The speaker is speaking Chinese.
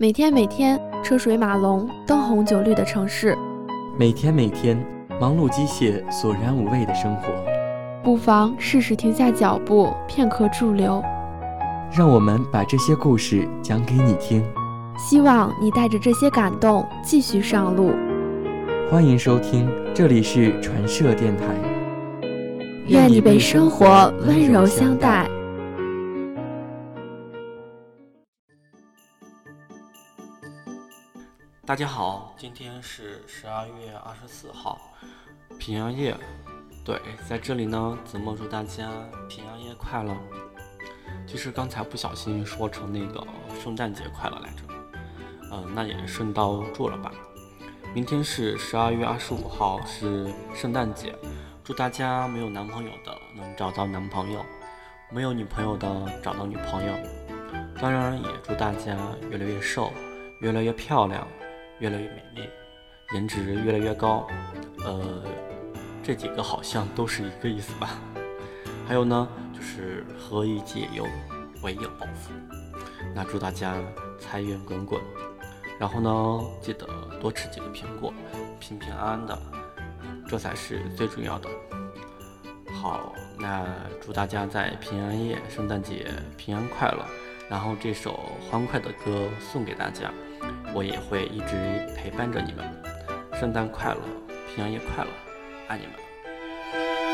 每天每天车水马龙、灯红酒绿的城市，每天每天忙碌机械、索然无味的生活，不妨试试停下脚步，片刻驻留。让我们把这些故事讲给你听，希望你带着这些感动继续上路。欢迎收听，这里是传社电台。愿你被生活温柔相待。大家好，今天是十二月二十四号，平安夜。对，在这里呢，子墨祝大家平安夜快乐。其实刚才不小心说成那个圣诞节快乐来着，嗯，那也顺道祝了吧。明天是十二月二十五号，是圣诞节，祝大家没有男朋友的能找到男朋友，没有女朋友的找到女朋友。当然，也祝大家越来越瘦，越来越漂亮。越来越美丽，颜值越来越高，呃，这几个好像都是一个意思吧。还有呢，就是何以解忧，唯有暴富。那祝大家财源滚滚，然后呢，记得多吃几个苹果，平平安安的，这才是最重要的。好，那祝大家在平安夜、圣诞节平安快乐。然后这首欢快的歌送给大家我也会一直陪伴着你们。圣诞快乐平安夜快乐爱你们。